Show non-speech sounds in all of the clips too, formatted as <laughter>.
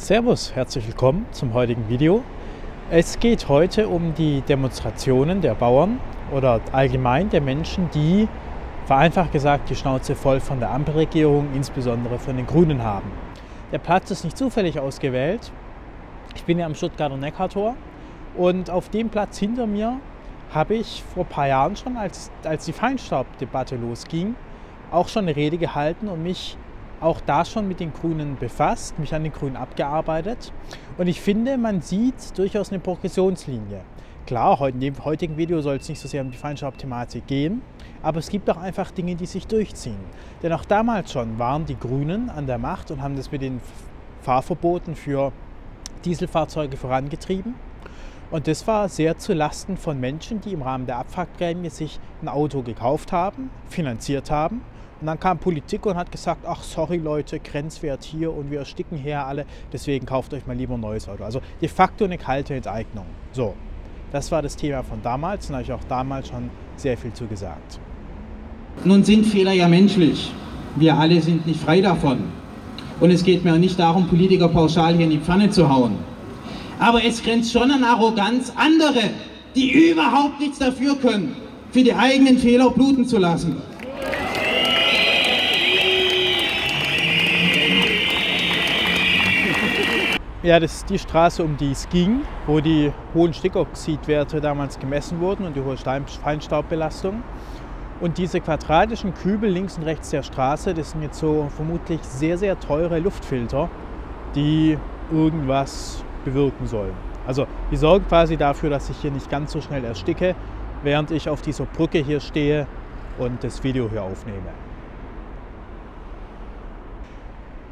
Servus, herzlich willkommen zum heutigen Video. Es geht heute um die Demonstrationen der Bauern oder allgemein der Menschen, die vereinfacht gesagt die Schnauze voll von der Ampelregierung, insbesondere von den Grünen haben. Der Platz ist nicht zufällig ausgewählt. Ich bin ja am Stuttgarter Neckartor und auf dem Platz hinter mir habe ich vor ein paar Jahren schon, als, als die Feinstaubdebatte losging, auch schon eine Rede gehalten und mich auch da schon mit den Grünen befasst, mich an den Grünen abgearbeitet. Und ich finde, man sieht durchaus eine Progressionslinie. Klar, in dem heutigen Video soll es nicht so sehr um die Feinstaubthematik gehen, aber es gibt auch einfach Dinge, die sich durchziehen. Denn auch damals schon waren die Grünen an der Macht und haben das mit den Fahrverboten für Dieselfahrzeuge vorangetrieben. Und das war sehr zu Lasten von Menschen, die im Rahmen der Abfahrtprämie sich ein Auto gekauft haben, finanziert haben. Und dann kam Politik und hat gesagt, ach sorry Leute, Grenzwert hier und wir ersticken hier alle, deswegen kauft euch mal lieber ein neues Auto. Also de facto eine kalte Enteignung. So, das war das Thema von damals und habe ich auch damals schon sehr viel zu gesagt. Nun sind Fehler ja menschlich. Wir alle sind nicht frei davon. Und es geht mir nicht darum, Politiker pauschal hier in die Pfanne zu hauen. Aber es grenzt schon an Arroganz, andere, die überhaupt nichts dafür können, für die eigenen Fehler bluten zu lassen. Ja, das ist die Straße, um die es ging, wo die hohen Stickoxidwerte damals gemessen wurden und die hohe Feinstaubbelastung. Und diese quadratischen Kübel links und rechts der Straße, das sind jetzt so vermutlich sehr, sehr teure Luftfilter, die irgendwas bewirken sollen. Also die sorgen quasi dafür, dass ich hier nicht ganz so schnell ersticke, während ich auf dieser Brücke hier stehe und das Video hier aufnehme.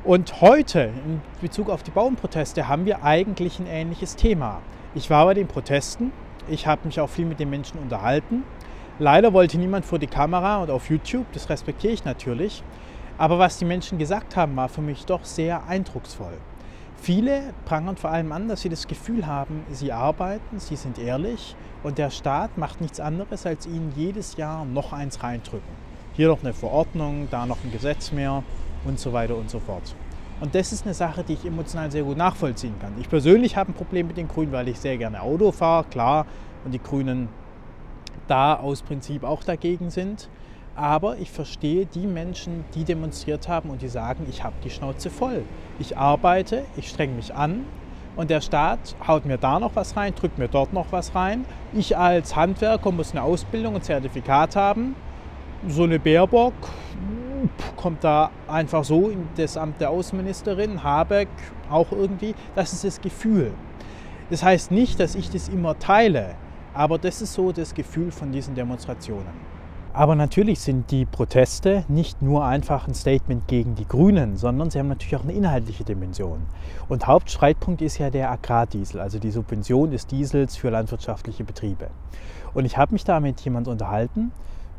Und heute in Bezug auf die Bauernproteste haben wir eigentlich ein ähnliches Thema. Ich war bei den Protesten, ich habe mich auch viel mit den Menschen unterhalten. Leider wollte niemand vor die Kamera und auf YouTube, das respektiere ich natürlich. Aber was die Menschen gesagt haben, war für mich doch sehr eindrucksvoll. Viele prangern vor allem an, dass sie das Gefühl haben, sie arbeiten, sie sind ehrlich und der Staat macht nichts anderes, als ihnen jedes Jahr noch eins reindrücken. Hier noch eine Verordnung, da noch ein Gesetz mehr und so weiter und so fort. Und das ist eine Sache, die ich emotional sehr gut nachvollziehen kann. Ich persönlich habe ein Problem mit den Grünen, weil ich sehr gerne Auto fahre, klar, und die Grünen da aus Prinzip auch dagegen sind. Aber ich verstehe die Menschen, die demonstriert haben und die sagen, ich habe die Schnauze voll. Ich arbeite, ich strenge mich an und der Staat haut mir da noch was rein, drückt mir dort noch was rein. Ich als Handwerker muss eine Ausbildung, ein Zertifikat haben. So eine Baerbock kommt da einfach so in das Amt der Außenministerin, Habeck auch irgendwie. Das ist das Gefühl. Das heißt nicht, dass ich das immer teile, aber das ist so das Gefühl von diesen Demonstrationen. Aber natürlich sind die Proteste nicht nur einfach ein Statement gegen die Grünen, sondern sie haben natürlich auch eine inhaltliche Dimension. Und Hauptstreitpunkt ist ja der Agrardiesel, also die Subvention des Diesels für landwirtschaftliche Betriebe. Und ich habe mich da mit jemandem unterhalten,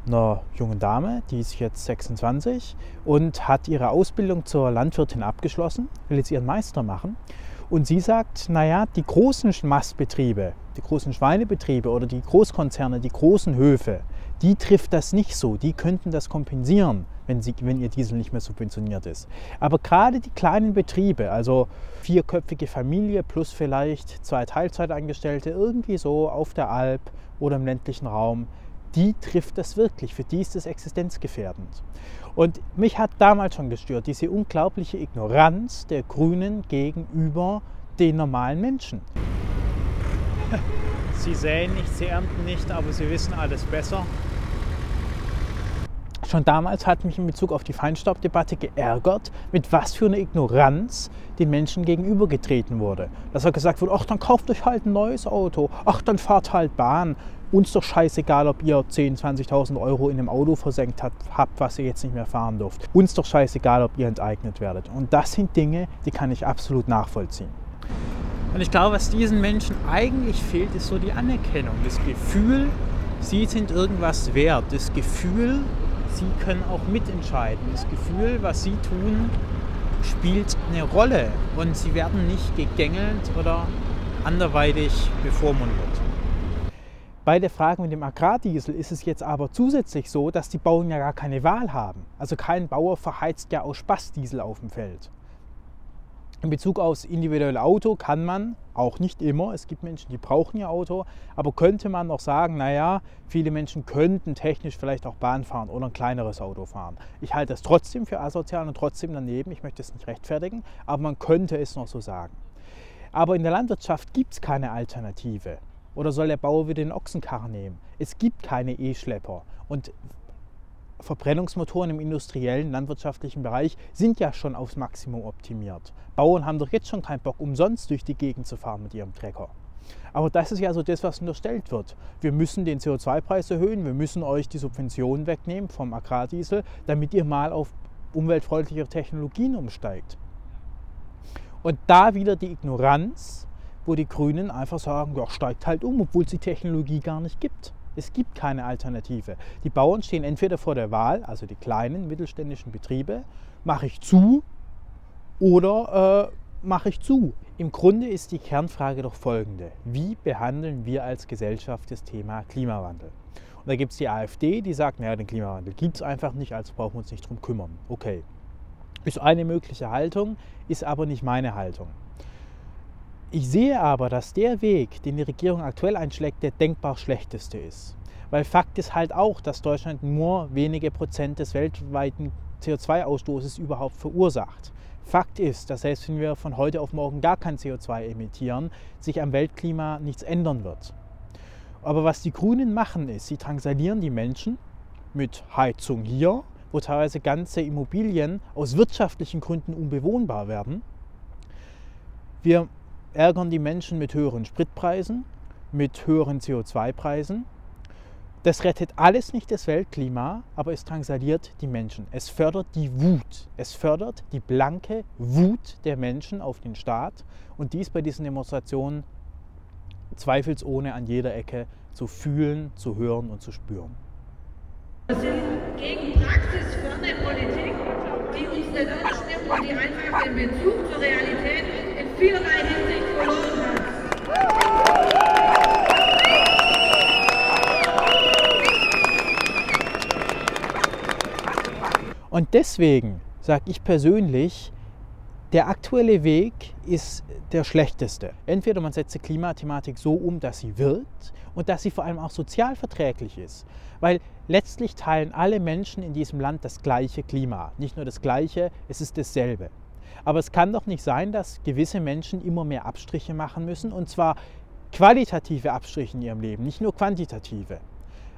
einer jungen Dame, die ist jetzt 26 und hat ihre Ausbildung zur Landwirtin abgeschlossen, will jetzt ihren Meister machen. Und sie sagt, naja, die großen Mastbetriebe, die großen Schweinebetriebe oder die Großkonzerne, die großen Höfe, die trifft das nicht so. Die könnten das kompensieren, wenn, sie, wenn ihr Diesel nicht mehr subventioniert ist. Aber gerade die kleinen Betriebe, also vierköpfige Familie plus vielleicht zwei Teilzeitangestellte, irgendwie so auf der Alp oder im ländlichen Raum, die trifft das wirklich. Für die ist das existenzgefährdend. Und mich hat damals schon gestört, diese unglaubliche Ignoranz der Grünen gegenüber den normalen Menschen. <laughs> Sie säen nicht, sie ernten nicht, aber sie wissen alles besser. Schon damals hat mich in Bezug auf die Feinstaubdebatte geärgert, mit was für einer Ignoranz den Menschen gegenübergetreten wurde. Dass er gesagt wurde, ach, dann kauft euch halt ein neues Auto, ach, dann fahrt halt Bahn. Uns doch scheißegal, ob ihr 10.000, 20.000 Euro in einem Auto versenkt habt, was ihr jetzt nicht mehr fahren dürft. Uns doch scheißegal, ob ihr enteignet werdet. Und das sind Dinge, die kann ich absolut nachvollziehen. Und ich glaube, was diesen Menschen eigentlich fehlt, ist so die Anerkennung, das Gefühl, sie sind irgendwas wert, das Gefühl, sie können auch mitentscheiden. Das Gefühl, was sie tun, spielt eine Rolle und sie werden nicht gegängelt oder anderweitig bevormundet. Bei der Frage mit dem Agrardiesel ist es jetzt aber zusätzlich so, dass die Bauern ja gar keine Wahl haben. Also kein Bauer verheizt ja aus Spaß Diesel auf dem Feld. In Bezug aufs individuelle Auto kann man, auch nicht immer, es gibt Menschen, die brauchen ihr Auto, aber könnte man noch sagen, naja, viele Menschen könnten technisch vielleicht auch Bahn fahren oder ein kleineres Auto fahren. Ich halte das trotzdem für asozial und trotzdem daneben, ich möchte es nicht rechtfertigen, aber man könnte es noch so sagen. Aber in der Landwirtschaft gibt es keine Alternative. Oder soll der Bauer wieder den Ochsenkarren nehmen? Es gibt keine E-Schlepper. Und Verbrennungsmotoren im industriellen, landwirtschaftlichen Bereich sind ja schon aufs Maximum optimiert. Bauern haben doch jetzt schon keinen Bock, umsonst durch die Gegend zu fahren mit ihrem Trecker. Aber das ist ja so das, was unterstellt wird. Wir müssen den CO2-Preis erhöhen, wir müssen euch die Subventionen wegnehmen vom Agrardiesel, damit ihr mal auf umweltfreundlichere Technologien umsteigt. Und da wieder die Ignoranz, wo die Grünen einfach sagen, ja, steigt halt um, obwohl es die Technologie gar nicht gibt. Es gibt keine Alternative. Die Bauern stehen entweder vor der Wahl, also die kleinen mittelständischen Betriebe, mache ich zu oder äh, mache ich zu. Im Grunde ist die Kernfrage doch folgende. Wie behandeln wir als Gesellschaft das Thema Klimawandel? Und da gibt es die AfD, die sagt, naja, den Klimawandel gibt es einfach nicht, also brauchen wir uns nicht drum kümmern. Okay, ist eine mögliche Haltung, ist aber nicht meine Haltung. Ich sehe aber, dass der Weg, den die Regierung aktuell einschlägt, der denkbar schlechteste ist. Weil Fakt ist halt auch, dass Deutschland nur wenige Prozent des weltweiten CO2-Ausstoßes überhaupt verursacht. Fakt ist, dass selbst wenn wir von heute auf morgen gar kein CO2 emittieren, sich am Weltklima nichts ändern wird. Aber was die Grünen machen ist, sie drangsalieren die Menschen mit Heizung hier, wo teilweise ganze Immobilien aus wirtschaftlichen Gründen unbewohnbar werden. Wir ärgern die Menschen mit höheren Spritpreisen, mit höheren CO2-Preisen. Das rettet alles nicht das Weltklima, aber es drangsaliert die Menschen. Es fördert die Wut. Es fördert die blanke Wut der Menschen auf den Staat und dies bei diesen Demonstrationen zweifelsohne an jeder Ecke zu fühlen, zu hören und zu spüren. Wir sind gegen praxisferne Politik, die uns nicht anstimmt und die einfach den Bezug zur Realität vielerlei Hinsicht verloren hat. Und deswegen sage ich persönlich, der aktuelle Weg ist der schlechteste. Entweder man setzt die Klimathematik so um, dass sie wirkt und dass sie vor allem auch sozial verträglich ist. Weil letztlich teilen alle Menschen in diesem Land das gleiche Klima. Nicht nur das gleiche, es ist dasselbe. Aber es kann doch nicht sein, dass gewisse Menschen immer mehr Abstriche machen müssen und zwar qualitative Abstriche in ihrem Leben, nicht nur quantitative.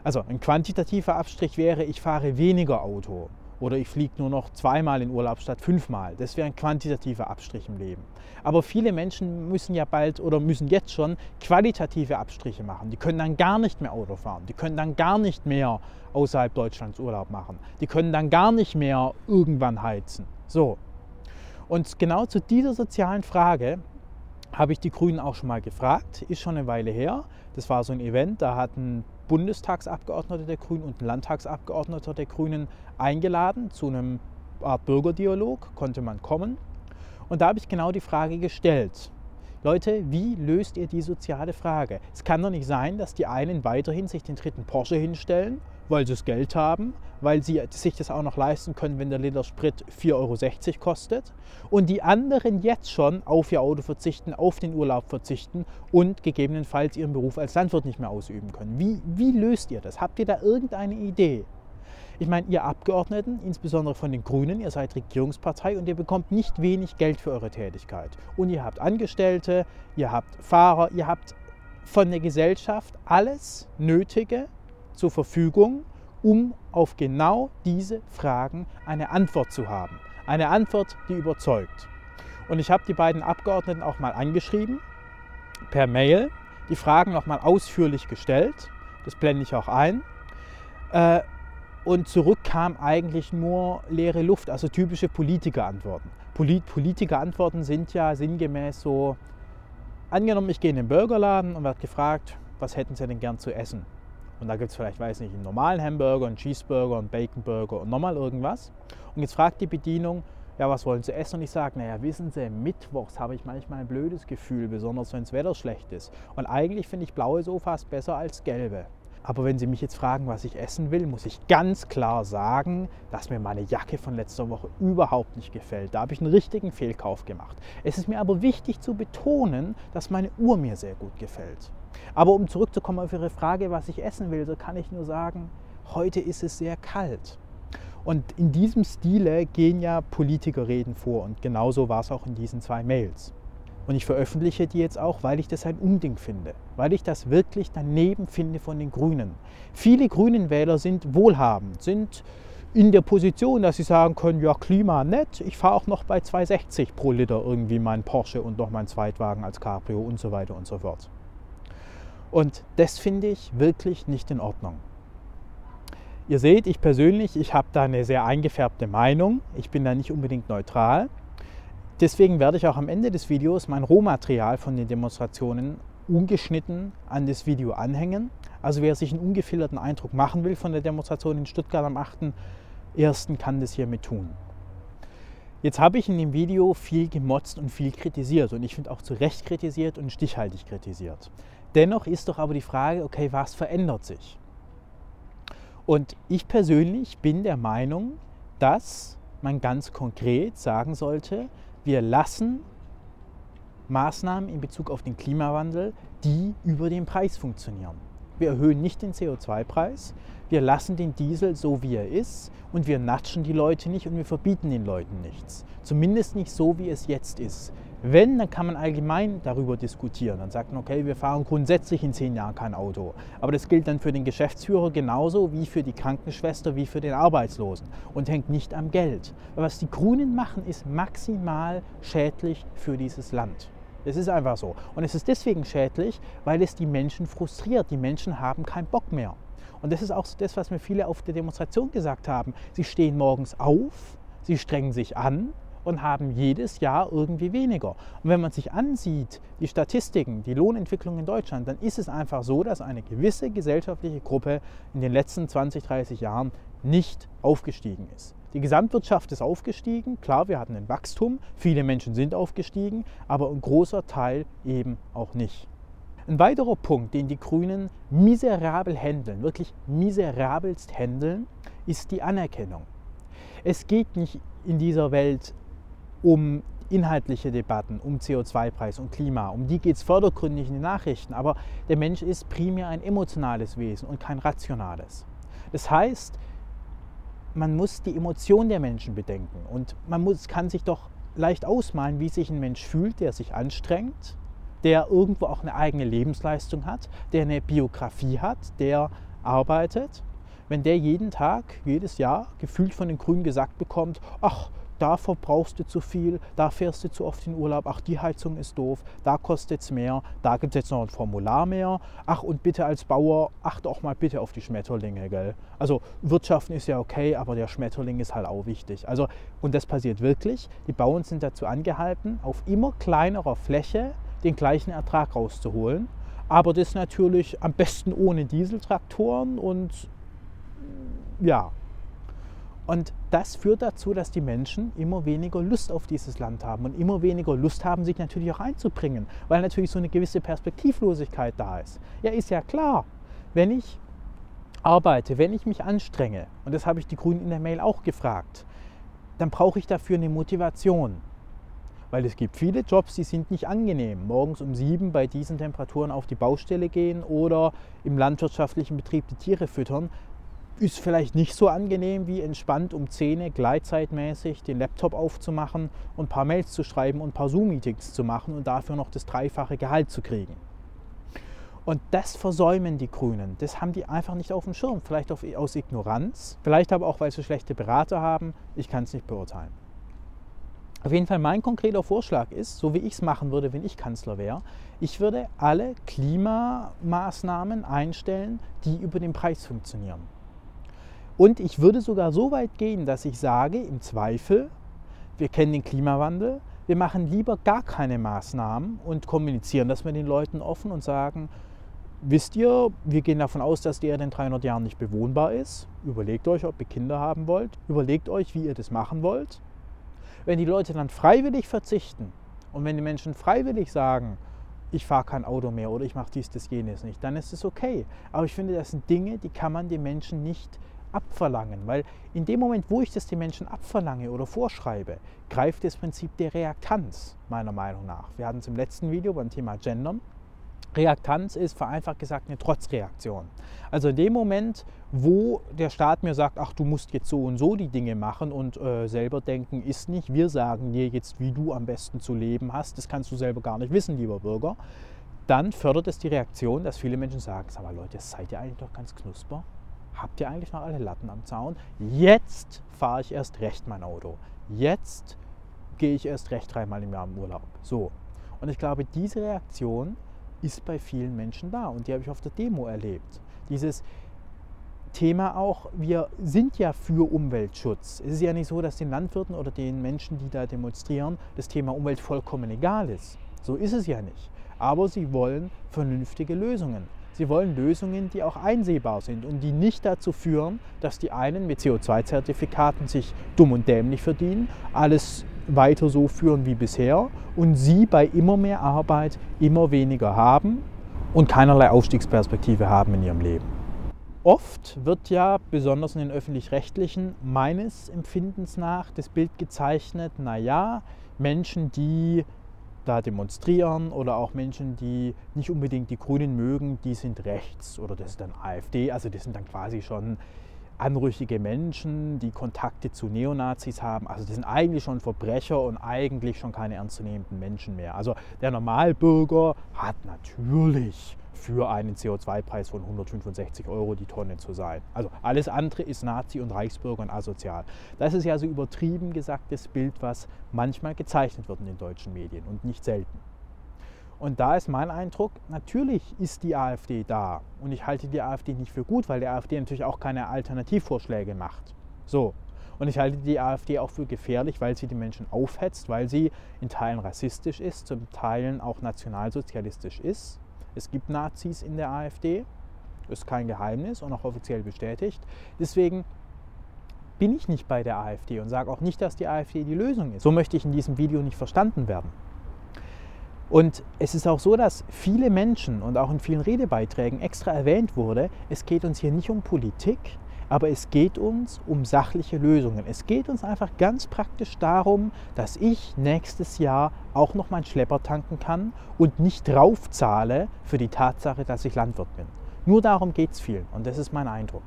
Also ein quantitativer Abstrich wäre, ich fahre weniger Auto oder ich fliege nur noch zweimal in Urlaub statt fünfmal. Das wäre ein quantitativer Abstrich im Leben. Aber viele Menschen müssen ja bald oder müssen jetzt schon qualitative Abstriche machen. Die können dann gar nicht mehr Auto fahren. Die können dann gar nicht mehr außerhalb Deutschlands Urlaub machen. Die können dann gar nicht mehr irgendwann heizen. So. Und genau zu dieser sozialen Frage habe ich die Grünen auch schon mal gefragt. Ist schon eine Weile her. Das war so ein Event, da hatten Bundestagsabgeordneter der Grünen und ein Landtagsabgeordneter der Grünen eingeladen zu einem Art Bürgerdialog, konnte man kommen. Und da habe ich genau die Frage gestellt. Leute, wie löst ihr die soziale Frage? Es kann doch nicht sein, dass die einen weiterhin sich den dritten Porsche hinstellen weil sie das Geld haben, weil sie sich das auch noch leisten können, wenn der Liter Sprit 4,60 Euro kostet. Und die anderen jetzt schon auf ihr Auto verzichten, auf den Urlaub verzichten und gegebenenfalls ihren Beruf als Landwirt nicht mehr ausüben können. Wie, wie löst ihr das? Habt ihr da irgendeine Idee? Ich meine, ihr Abgeordneten, insbesondere von den Grünen, ihr seid Regierungspartei und ihr bekommt nicht wenig Geld für eure Tätigkeit. Und ihr habt Angestellte, ihr habt Fahrer, ihr habt von der Gesellschaft alles Nötige, zur Verfügung, um auf genau diese Fragen eine Antwort zu haben. Eine Antwort, die überzeugt. Und ich habe die beiden Abgeordneten auch mal angeschrieben, per Mail, die Fragen nochmal ausführlich gestellt. Das blende ich auch ein. Äh, und zurück kam eigentlich nur leere Luft, also typische Politikerantworten. Politikerantworten sind ja sinngemäß so, angenommen, ich gehe in den Burgerladen und werde gefragt, was hätten Sie denn gern zu essen? Und da gibt es vielleicht, weiß nicht, einen normalen Hamburger, einen Cheeseburger, einen Baconburger und nochmal irgendwas. Und jetzt fragt die Bedienung, ja, was wollen Sie essen? Und ich sage, naja, wissen Sie, mittwochs habe ich manchmal ein blödes Gefühl, besonders wenn das Wetter schlecht ist. Und eigentlich finde ich blaue Sofas besser als gelbe. Aber wenn Sie mich jetzt fragen, was ich essen will, muss ich ganz klar sagen, dass mir meine Jacke von letzter Woche überhaupt nicht gefällt. Da habe ich einen richtigen Fehlkauf gemacht. Es ist mir aber wichtig zu betonen, dass meine Uhr mir sehr gut gefällt. Aber um zurückzukommen auf Ihre Frage, was ich essen will, so kann ich nur sagen, heute ist es sehr kalt. Und in diesem Stile gehen ja Politikerreden vor und genauso war es auch in diesen zwei Mails. Und ich veröffentliche die jetzt auch, weil ich das ein Unding finde, weil ich das wirklich daneben finde von den Grünen. Viele Grünen-Wähler sind wohlhabend, sind in der Position, dass sie sagen können, ja, Klima nett, ich fahre auch noch bei 2,60 pro Liter irgendwie meinen Porsche und noch meinen Zweitwagen als Cabrio und so weiter und so fort. Und das finde ich wirklich nicht in Ordnung. Ihr seht, ich persönlich, ich habe da eine sehr eingefärbte Meinung. Ich bin da nicht unbedingt neutral. Deswegen werde ich auch am Ende des Videos mein Rohmaterial von den Demonstrationen ungeschnitten an das Video anhängen. Also wer sich einen ungefilterten Eindruck machen will von der Demonstration in Stuttgart am 8.1. kann das hiermit tun. Jetzt habe ich in dem Video viel gemotzt und viel kritisiert und ich finde auch zu Recht kritisiert und stichhaltig kritisiert. Dennoch ist doch aber die Frage, okay, was verändert sich? Und ich persönlich bin der Meinung, dass man ganz konkret sagen sollte, wir lassen Maßnahmen in Bezug auf den Klimawandel, die über den Preis funktionieren. Wir erhöhen nicht den CO2-Preis, wir lassen den Diesel so, wie er ist und wir natschen die Leute nicht und wir verbieten den Leuten nichts. Zumindest nicht so, wie es jetzt ist. Wenn, dann kann man allgemein darüber diskutieren. Dann sagt man, okay, wir fahren grundsätzlich in zehn Jahren kein Auto. Aber das gilt dann für den Geschäftsführer genauso wie für die Krankenschwester, wie für den Arbeitslosen und hängt nicht am Geld. Was die Grünen machen, ist maximal schädlich für dieses Land. Es ist einfach so. Und es ist deswegen schädlich, weil es die Menschen frustriert. Die Menschen haben keinen Bock mehr. Und das ist auch das, was mir viele auf der Demonstration gesagt haben. Sie stehen morgens auf, sie strengen sich an, und haben jedes Jahr irgendwie weniger. Und wenn man sich ansieht, die Statistiken, die Lohnentwicklung in Deutschland, dann ist es einfach so, dass eine gewisse gesellschaftliche Gruppe in den letzten 20, 30 Jahren nicht aufgestiegen ist. Die Gesamtwirtschaft ist aufgestiegen, klar, wir hatten ein Wachstum, viele Menschen sind aufgestiegen, aber ein großer Teil eben auch nicht. Ein weiterer Punkt, den die Grünen miserabel handeln, wirklich miserabelst handeln, ist die Anerkennung. Es geht nicht in dieser Welt um inhaltliche Debatten, um CO2-Preis und Klima. Um die geht es vordergründig in den Nachrichten. Aber der Mensch ist primär ein emotionales Wesen und kein rationales. Das heißt, man muss die Emotion der Menschen bedenken. Und man muss, kann sich doch leicht ausmalen, wie sich ein Mensch fühlt, der sich anstrengt, der irgendwo auch eine eigene Lebensleistung hat, der eine Biografie hat, der arbeitet. Wenn der jeden Tag, jedes Jahr gefühlt von den Grünen gesagt bekommt, ach, da verbrauchst du zu viel, da fährst du zu oft in Urlaub, ach die Heizung ist doof, da kostet es mehr, da gibt es jetzt noch ein Formular mehr, ach und bitte als Bauer, achte auch mal bitte auf die Schmetterlinge, gell. Also Wirtschaften ist ja okay, aber der Schmetterling ist halt auch wichtig. Also, und das passiert wirklich, die Bauern sind dazu angehalten, auf immer kleinerer Fläche den gleichen Ertrag rauszuholen, aber das natürlich am besten ohne Dieseltraktoren und ja, und das führt dazu, dass die Menschen immer weniger Lust auf dieses Land haben und immer weniger Lust haben, sich natürlich auch einzubringen, weil natürlich so eine gewisse Perspektivlosigkeit da ist. Ja, ist ja klar, wenn ich arbeite, wenn ich mich anstrenge, und das habe ich die Grünen in der Mail auch gefragt, dann brauche ich dafür eine Motivation. Weil es gibt viele Jobs, die sind nicht angenehm. Morgens um sieben bei diesen Temperaturen auf die Baustelle gehen oder im landwirtschaftlichen Betrieb die Tiere füttern, ist vielleicht nicht so angenehm wie entspannt um 10 gleitzeitmäßig den Laptop aufzumachen und ein paar Mails zu schreiben und ein paar Zoom-Meetings zu machen und dafür noch das dreifache Gehalt zu kriegen. Und das versäumen die Grünen. Das haben die einfach nicht auf dem Schirm. Vielleicht aus Ignoranz, vielleicht aber auch, weil sie schlechte Berater haben. Ich kann es nicht beurteilen. Auf jeden Fall mein konkreter Vorschlag ist, so wie ich es machen würde, wenn ich Kanzler wäre, ich würde alle Klimamaßnahmen einstellen, die über den Preis funktionieren. Und ich würde sogar so weit gehen, dass ich sage, im Zweifel, wir kennen den Klimawandel, wir machen lieber gar keine Maßnahmen und kommunizieren das mit den Leuten offen und sagen, wisst ihr, wir gehen davon aus, dass die Erde in 300 Jahren nicht bewohnbar ist. Überlegt euch, ob ihr Kinder haben wollt. Überlegt euch, wie ihr das machen wollt. Wenn die Leute dann freiwillig verzichten und wenn die Menschen freiwillig sagen, ich fahre kein Auto mehr oder ich mache dies, das, jenes nicht, dann ist es okay. Aber ich finde, das sind Dinge, die kann man den Menschen nicht abverlangen, weil in dem Moment, wo ich das den Menschen abverlange oder vorschreibe, greift das Prinzip der Reaktanz meiner Meinung nach. Wir hatten es im letzten Video beim Thema Gendern. Reaktanz ist vereinfacht gesagt eine Trotzreaktion. Also in dem Moment, wo der Staat mir sagt, ach du musst jetzt so und so die Dinge machen und äh, selber denken ist nicht, wir sagen dir jetzt, wie du am besten zu leben hast, das kannst du selber gar nicht wissen, lieber Bürger, dann fördert es die Reaktion, dass viele Menschen sagen, sag mal Leute, seid ihr eigentlich doch ganz knusper? Habt ihr eigentlich noch alle Latten am Zaun? Jetzt fahre ich erst recht mein Auto. Jetzt gehe ich erst recht dreimal im Jahr im Urlaub. So. Und ich glaube, diese Reaktion ist bei vielen Menschen da und die habe ich auf der Demo erlebt. Dieses Thema auch, wir sind ja für Umweltschutz. Es ist ja nicht so, dass den Landwirten oder den Menschen, die da demonstrieren, das Thema Umwelt vollkommen egal ist. So ist es ja nicht. Aber sie wollen vernünftige Lösungen. Sie wollen Lösungen, die auch einsehbar sind und die nicht dazu führen, dass die einen mit CO2-Zertifikaten sich dumm und dämlich verdienen, alles weiter so führen wie bisher und sie bei immer mehr Arbeit immer weniger haben und keinerlei Aufstiegsperspektive haben in ihrem Leben. Oft wird ja, besonders in den öffentlich-rechtlichen, meines Empfindens nach das Bild gezeichnet, naja, Menschen, die da demonstrieren oder auch Menschen, die nicht unbedingt die Grünen mögen, die sind rechts oder das ist dann AfD, also das sind dann quasi schon anrüchige Menschen, die Kontakte zu Neonazis haben. Also das sind eigentlich schon Verbrecher und eigentlich schon keine ernstzunehmenden Menschen mehr. Also der Normalbürger hat natürlich für einen CO2-Preis von 165 Euro die Tonne zu sein. Also alles andere ist Nazi und Reichsbürger und asozial. Das ist ja so übertrieben gesagtes Bild, was manchmal gezeichnet wird in den deutschen Medien und nicht selten. Und da ist mein Eindruck, natürlich ist die AfD da. Und ich halte die AfD nicht für gut, weil die AfD natürlich auch keine Alternativvorschläge macht. So. Und ich halte die AfD auch für gefährlich, weil sie die Menschen aufhetzt, weil sie in Teilen rassistisch ist, zum Teilen auch nationalsozialistisch ist. Es gibt Nazis in der AfD, ist kein Geheimnis und auch offiziell bestätigt. Deswegen bin ich nicht bei der AfD und sage auch nicht, dass die AfD die Lösung ist. So möchte ich in diesem Video nicht verstanden werden. Und es ist auch so, dass viele Menschen und auch in vielen Redebeiträgen extra erwähnt wurde, es geht uns hier nicht um Politik, aber es geht uns um sachliche Lösungen. Es geht uns einfach ganz praktisch darum, dass ich nächstes Jahr auch noch meinen Schlepper tanken kann und nicht draufzahle für die Tatsache, dass ich Landwirt bin. Nur darum geht es vielen und das ist mein Eindruck.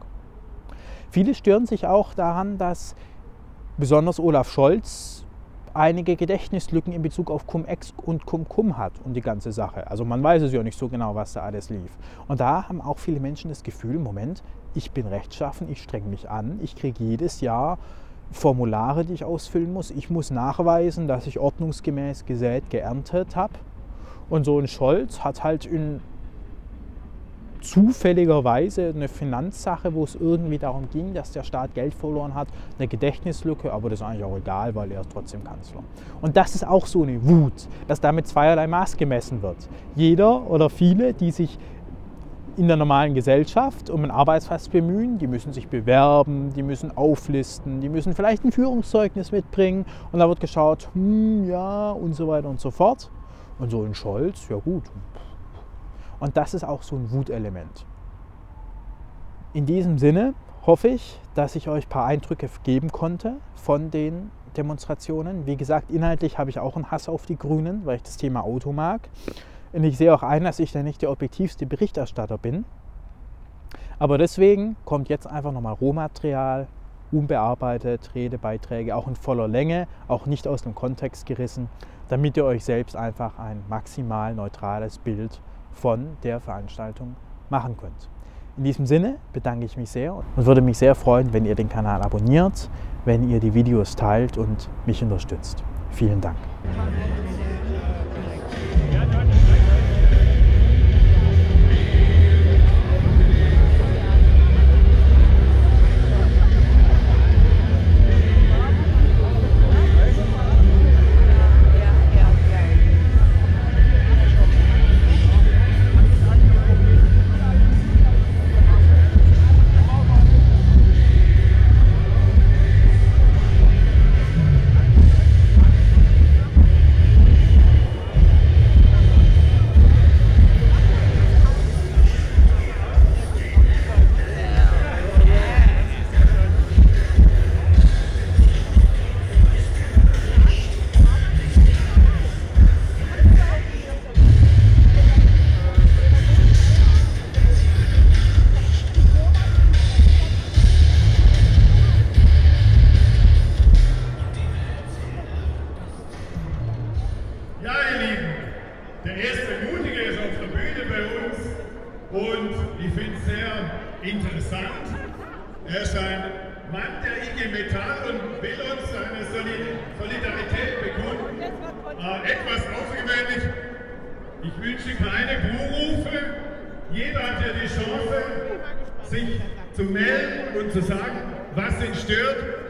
Viele stören sich auch daran, dass besonders Olaf Scholz einige Gedächtnislücken in Bezug auf Cum-Ex und Cum-Cum hat und die ganze Sache. Also man weiß es ja nicht so genau, was da alles lief. Und da haben auch viele Menschen das Gefühl, Moment, ich bin rechtschaffen, ich streng mich an, ich kriege jedes Jahr Formulare, die ich ausfüllen muss. Ich muss nachweisen, dass ich ordnungsgemäß gesät, geerntet habe. Und so ein Scholz hat halt in zufälligerweise eine Finanzsache, wo es irgendwie darum ging, dass der Staat Geld verloren hat, eine Gedächtnislücke, aber das ist eigentlich auch egal, weil er ist trotzdem Kanzler. Und das ist auch so eine Wut, dass damit zweierlei Maß gemessen wird. Jeder oder viele, die sich in der normalen Gesellschaft um ein Arbeitspass bemühen, die müssen sich bewerben, die müssen auflisten, die müssen vielleicht ein Führungszeugnis mitbringen und da wird geschaut, hm, ja und so weiter und so fort. Und so ein Scholz, ja gut, und das ist auch so ein Wutelement. In diesem Sinne hoffe ich, dass ich euch ein paar Eindrücke geben konnte von den Demonstrationen. Wie gesagt, inhaltlich habe ich auch einen Hass auf die Grünen, weil ich das Thema Auto mag. Und ich sehe auch ein, dass ich da nicht der objektivste Berichterstatter bin. Aber deswegen kommt jetzt einfach nochmal Rohmaterial, unbearbeitet, Redebeiträge, auch in voller Länge, auch nicht aus dem Kontext gerissen, damit ihr euch selbst einfach ein maximal neutrales Bild von der Veranstaltung machen könnt. In diesem Sinne bedanke ich mich sehr und würde mich sehr freuen, wenn ihr den Kanal abonniert, wenn ihr die Videos teilt und mich unterstützt. Vielen Dank.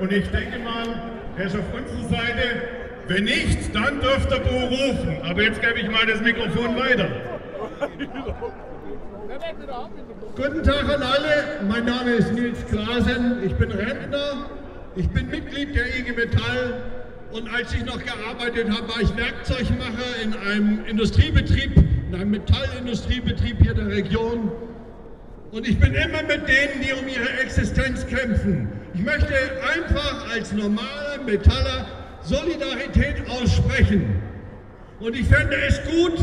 Und ich denke mal, er ist auf unserer Seite. Wenn nicht, dann dürft ihr Bo rufen. Aber jetzt gebe ich mal das Mikrofon weiter. Guten Tag an alle, mein Name ist Nils Klasen, ich bin Rentner, ich bin Mitglied der IG Metall und als ich noch gearbeitet habe, war ich Werkzeugmacher in einem Industriebetrieb, in einem Metallindustriebetrieb hier der Region und ich bin immer mit denen, die um ihre Existenz kämpfen. Ich möchte einfach als normaler Metaller Solidarität aussprechen. Und ich fände es gut,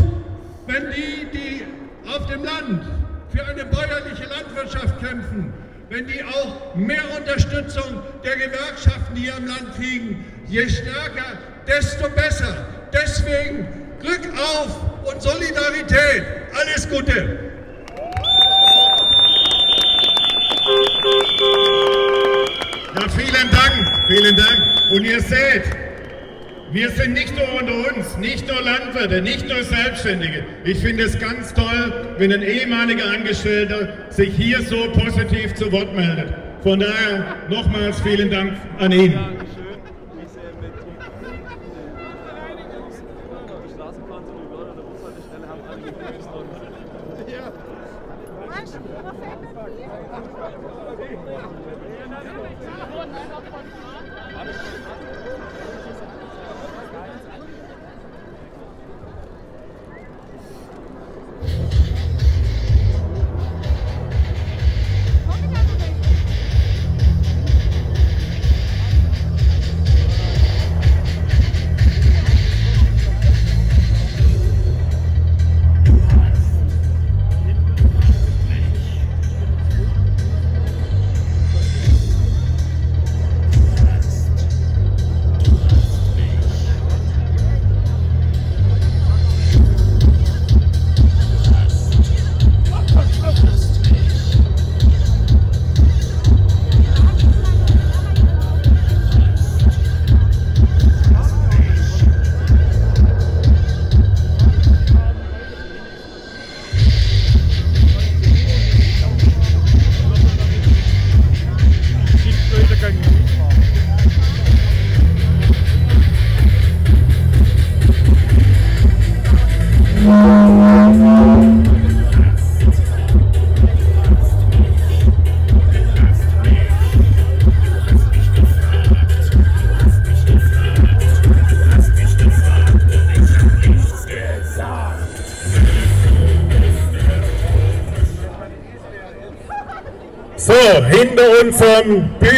wenn die, die auf dem Land für eine bäuerliche Landwirtschaft kämpfen, wenn die auch mehr Unterstützung der Gewerkschaften hier im Land kriegen, je stärker, desto besser. Deswegen Glück auf und Solidarität. Alles Gute. Ja, vielen Dank, vielen Dank. Und ihr seht, wir sind nicht nur unter uns, nicht nur Landwirte, nicht nur Selbstständige. Ich finde es ganz toll, wenn ein ehemaliger Angestellter sich hier so positiv zu Wort meldet. Von daher nochmals vielen Dank an ihn.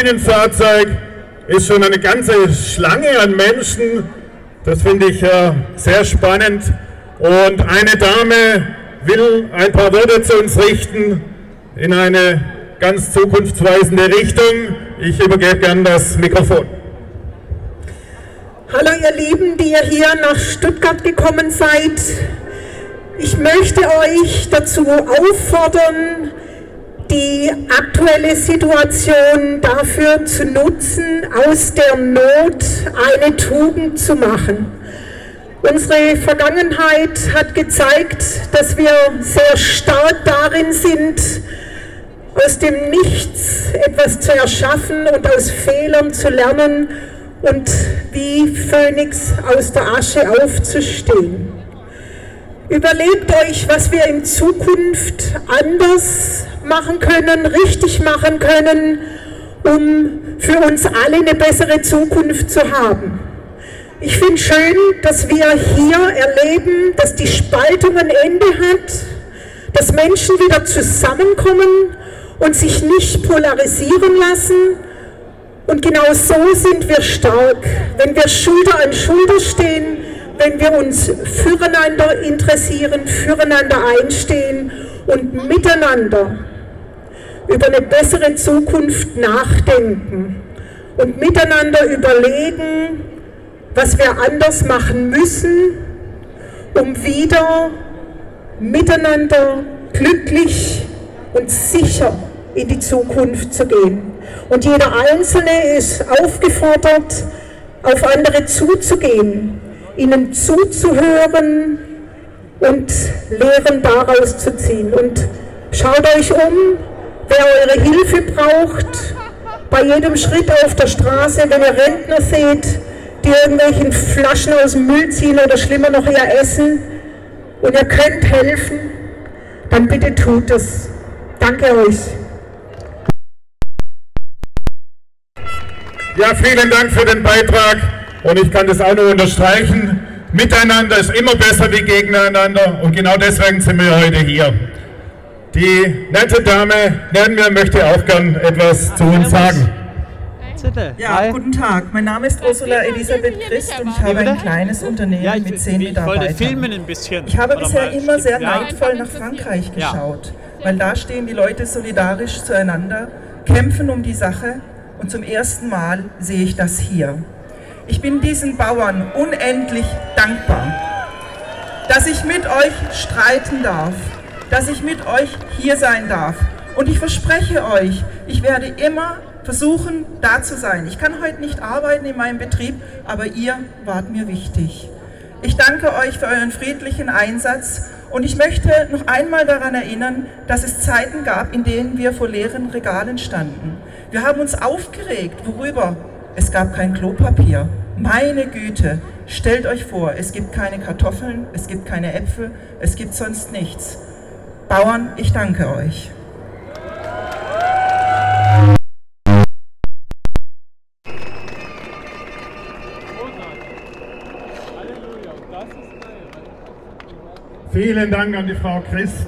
Unserem Bühnenfahrzeug ist schon eine ganze Schlange an Menschen. Das finde ich äh, sehr spannend. Und eine Dame will ein paar Worte zu uns richten in eine ganz zukunftsweisende Richtung. Ich übergebe gern das Mikrofon. Hallo ihr Lieben, die ihr hier nach Stuttgart gekommen seid. Ich möchte euch dazu auffordern, die aktuelle Situation dafür zu nutzen, aus der Not eine Tugend zu machen. Unsere Vergangenheit hat gezeigt, dass wir sehr stark darin sind, aus dem Nichts etwas zu erschaffen und aus Fehlern zu lernen und wie Phönix aus der Asche aufzustehen. Überlegt euch, was wir in Zukunft anders machen können, richtig machen können, um für uns alle eine bessere Zukunft zu haben. Ich finde schön, dass wir hier erleben, dass die Spaltung ein Ende hat, dass Menschen wieder zusammenkommen und sich nicht polarisieren lassen. Und genau so sind wir stark, wenn wir Schulter an Schulter stehen, wenn wir uns füreinander interessieren, füreinander einstehen und miteinander über eine bessere Zukunft nachdenken und miteinander überlegen, was wir anders machen müssen um wieder miteinander glücklich und sicher in die Zukunft zu gehen. Und jeder Einzelne ist aufgefordert, auf andere zuzugehen, ihnen zuzuhören und Lehren daraus zu ziehen. Und schaut euch um, wer eure Hilfe braucht, bei jedem Schritt auf der Straße, wenn ihr Rentner seht, die irgendwelchen Flaschen aus dem Müll ziehen oder schlimmer noch ihr Essen und ihr könnt helfen, dann bitte tut es. Danke euch. Ja, vielen Dank für den Beitrag und ich kann das auch nur unterstreichen. Miteinander ist immer besser wie gegeneinander und genau deswegen sind wir heute hier. Die nette Dame neben mir möchte auch gern etwas zu uns sagen. Ja, guten Tag. Mein Name ist Ursula Elisabeth Christ und ich habe ein kleines Unternehmen Ja, ich, mit zehn ich wollte Mitarbeitern. filmen ein bisschen. Ich habe bisher immer sehr neidvoll nach Frankreich geschaut, weil da stehen die Leute solidarisch zueinander, kämpfen um die Sache und zum ersten Mal sehe ich das hier. Ich bin diesen Bauern unendlich dankbar, dass ich mit euch streiten darf, dass ich mit euch hier sein darf. Und ich verspreche euch, ich werde immer versuchen, da zu sein. Ich kann heute nicht arbeiten in meinem Betrieb, aber ihr wart mir wichtig. Ich danke euch für euren friedlichen Einsatz und ich möchte noch einmal daran erinnern, dass es Zeiten gab, in denen wir vor leeren Regalen standen. Wir haben uns aufgeregt. Worüber? Es gab kein Klopapier. Meine Güte, stellt euch vor, es gibt keine Kartoffeln, es gibt keine Äpfel, es gibt sonst nichts. Bauern, ich danke euch. Vielen Dank an die Frau Christ.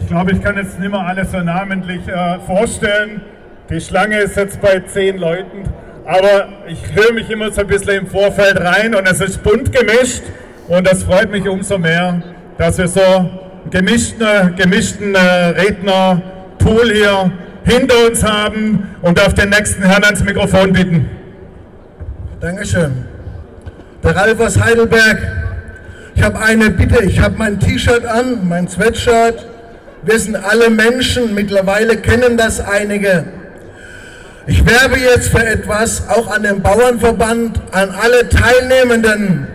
Ich glaube, ich kann jetzt nicht mehr alles so namentlich äh, vorstellen. Die Schlange ist jetzt bei zehn Leuten, aber ich höre mich immer so ein bisschen im Vorfeld rein und es ist bunt gemischt und das freut mich umso mehr, dass wir so gemischten, gemischten äh, Redner-Pool hier hinter uns haben und darf den nächsten Herrn ans Mikrofon bitten. Dankeschön. Der Ralf aus Heidelberg. Ich habe eine Bitte. Ich habe mein T-Shirt an, mein Sweatshirt. Wir sind alle Menschen. Mittlerweile kennen das einige. Ich werbe jetzt für etwas, auch an den Bauernverband, an alle Teilnehmenden.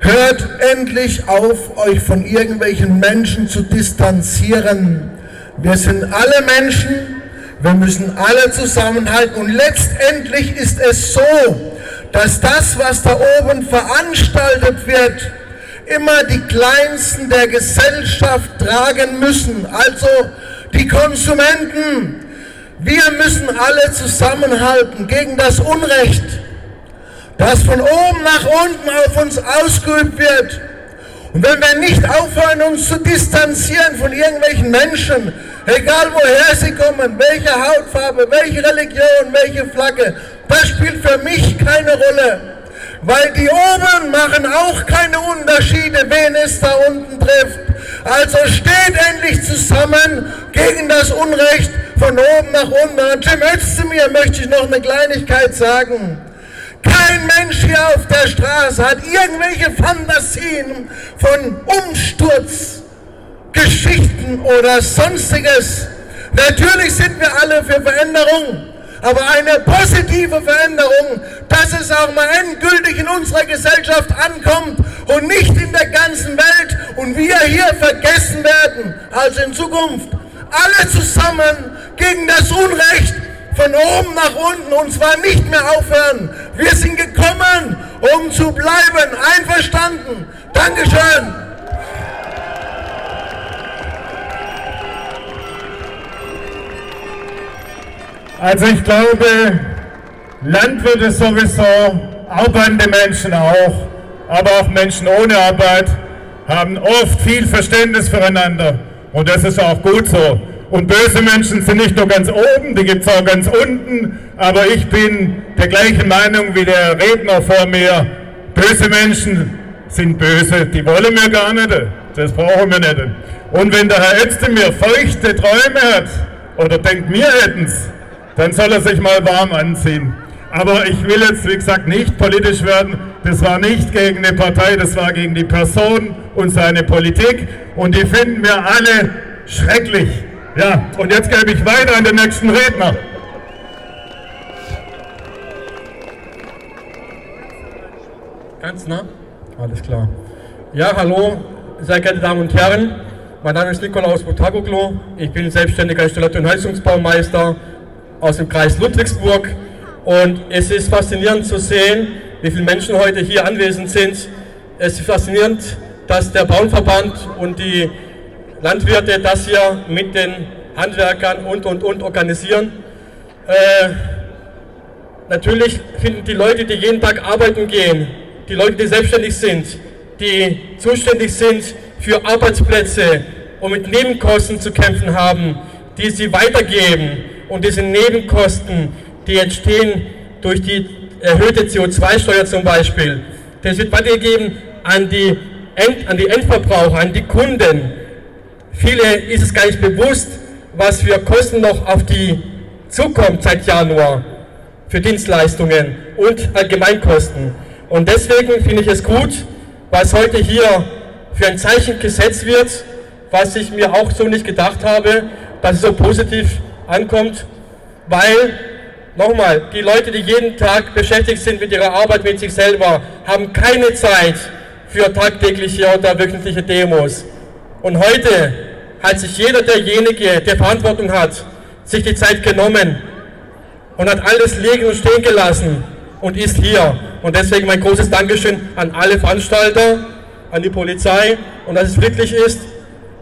Hört endlich auf, euch von irgendwelchen Menschen zu distanzieren. Wir sind alle Menschen, wir müssen alle zusammenhalten und letztendlich ist es so, dass das, was da oben veranstaltet wird, immer die Kleinsten der Gesellschaft tragen müssen, also die Konsumenten. Wir müssen alle zusammenhalten gegen das Unrecht, das von oben nach unten auf uns ausgeübt wird. Und wenn wir nicht aufhören, uns zu distanzieren von irgendwelchen Menschen, egal woher sie kommen, welche Hautfarbe, welche Religion, welche Flagge, das spielt für mich keine Rolle. Weil die oben machen auch keine Unterschiede, wen es da unten trifft. Also steht endlich zusammen gegen das Unrecht von oben nach unten. Und Jim Özdemir möchte ich noch eine Kleinigkeit sagen. Kein Mensch hier auf der Straße hat irgendwelche Fantasien von Umsturzgeschichten oder sonstiges. Natürlich sind wir alle für Veränderung, aber eine positive Veränderung, dass es auch mal endgültig in unserer Gesellschaft ankommt und nicht in der ganzen Welt und wir hier vergessen werden. Also in Zukunft alle zusammen gegen das Unrecht von oben nach unten und zwar nicht mehr aufhören. Wir sind gekommen, um zu bleiben. Einverstanden. Dankeschön. Also ich glaube, Landwirte sowieso, arbeitende Menschen auch, aber auch Menschen ohne Arbeit haben oft viel Verständnis füreinander und das ist auch gut so. Und böse Menschen sind nicht nur ganz oben, die gibt es auch ganz unten, aber ich bin der gleichen Meinung wie der Redner vor mir. Böse Menschen sind böse, die wollen wir gar nicht, das brauchen wir nicht. Und wenn der Herr Özdemir feuchte Träume hat oder denkt, wir hätten's, dann soll er sich mal warm anziehen. Aber ich will jetzt, wie gesagt, nicht politisch werden. Das war nicht gegen eine Partei, das war gegen die Person und seine Politik. Und die finden wir alle schrecklich. Ja, und jetzt gebe ich weiter an den nächsten Redner. Ganz nah? Alles klar. Ja, hallo, sehr geehrte Damen und Herren. Mein Name ist Nikolaus Botagoglu. Ich bin selbstständiger Installateur und Heizungsbaumeister aus dem Kreis Ludwigsburg. Und es ist faszinierend zu sehen, wie viele Menschen heute hier anwesend sind. Es ist faszinierend, dass der Bauernverband und die Landwirte das hier mit den Handwerkern und und und organisieren. Äh, natürlich finden die Leute, die jeden Tag arbeiten gehen, die Leute, die selbstständig sind, die zuständig sind für Arbeitsplätze und mit Nebenkosten zu kämpfen haben, die sie weitergeben und diese Nebenkosten, die entstehen durch die erhöhte CO2-Steuer zum Beispiel, das wird weitergegeben an die, End, an die Endverbraucher, an die Kunden. Viele ist es gar nicht bewusst, was für Kosten noch auf die zukommt seit Januar für Dienstleistungen und Allgemeinkosten. Und deswegen finde ich es gut, was heute hier für ein Zeichen gesetzt wird, was ich mir auch so nicht gedacht habe, dass es so positiv ankommt, weil, nochmal, die Leute, die jeden Tag beschäftigt sind mit ihrer Arbeit, mit sich selber, haben keine Zeit für tagtägliche oder wöchentliche Demos. Und heute hat sich jeder derjenige, der Verantwortung hat, sich die Zeit genommen und hat alles liegen und stehen gelassen und ist hier. Und deswegen mein großes Dankeschön an alle Veranstalter, an die Polizei und dass es friedlich ist.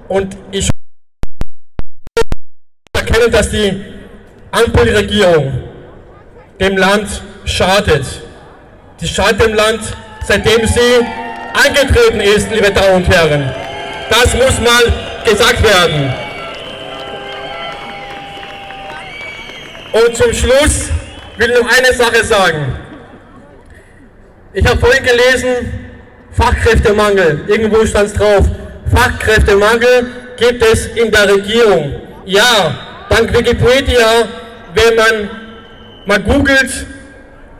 Und ich erkenne, dass die Ampelregierung dem Land schadet. Die schadet dem Land, seitdem sie angetreten ist, liebe Damen und Herren. Das muss mal gesagt werden. Und zum Schluss will ich noch eine Sache sagen. Ich habe vorhin gelesen, Fachkräftemangel, irgendwo stand es drauf. Fachkräftemangel gibt es in der Regierung. Ja, dank Wikipedia, wenn man mal googelt,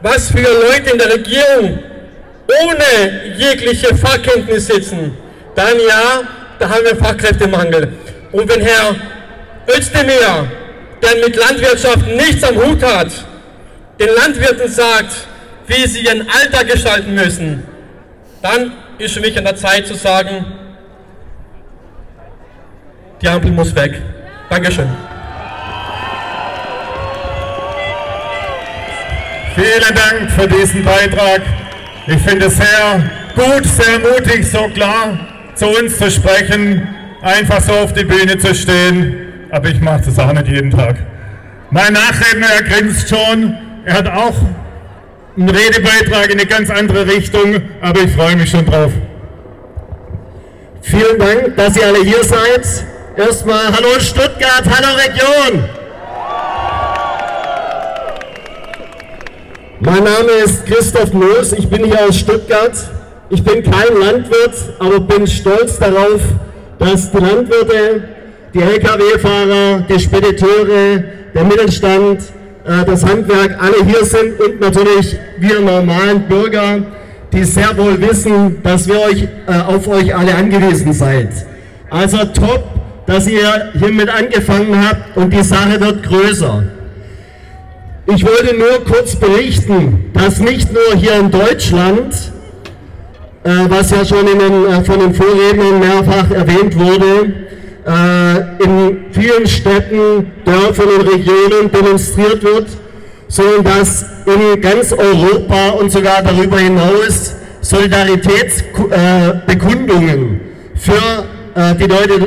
was für Leute in der Regierung ohne jegliche Fachkenntnis sitzen, dann ja, da haben wir Fachkräftemangel. Und wenn Herr Özdemir, der mit Landwirtschaft nichts am Hut hat, den Landwirten sagt, wie sie ihren Alltag gestalten müssen, dann ist für mich an der Zeit zu sagen, die Ampel muss weg. Dankeschön. Vielen Dank für diesen Beitrag. Ich finde es sehr gut, sehr mutig, so klar zu uns zu sprechen, einfach so auf die Bühne zu stehen. Aber ich mache das auch nicht jeden Tag. Mein Nachredner, er grinst schon. Er hat auch einen Redebeitrag in eine ganz andere Richtung, aber ich freue mich schon drauf. Vielen Dank, dass ihr alle hier seid. Erstmal Hallo Stuttgart, Hallo Region. Mein Name ist Christoph Moos, ich bin hier aus Stuttgart. Ich bin kein Landwirt, aber bin stolz darauf, dass die Landwirte, die Lkw-Fahrer, die Spediteure, der Mittelstand, äh, das Handwerk alle hier sind und natürlich wir normalen Bürger, die sehr wohl wissen, dass wir euch, äh, auf euch alle angewiesen seid. Also top, dass ihr hiermit angefangen habt und die Sache wird größer. Ich wollte nur kurz berichten, dass nicht nur hier in Deutschland, äh, was ja schon den, äh, von den Vorrednern mehrfach erwähnt wurde, äh, in vielen Städten, Dörfern und Regionen demonstriert wird, sondern dass in ganz Europa und sogar darüber hinaus Solidaritätsbekundungen für äh, die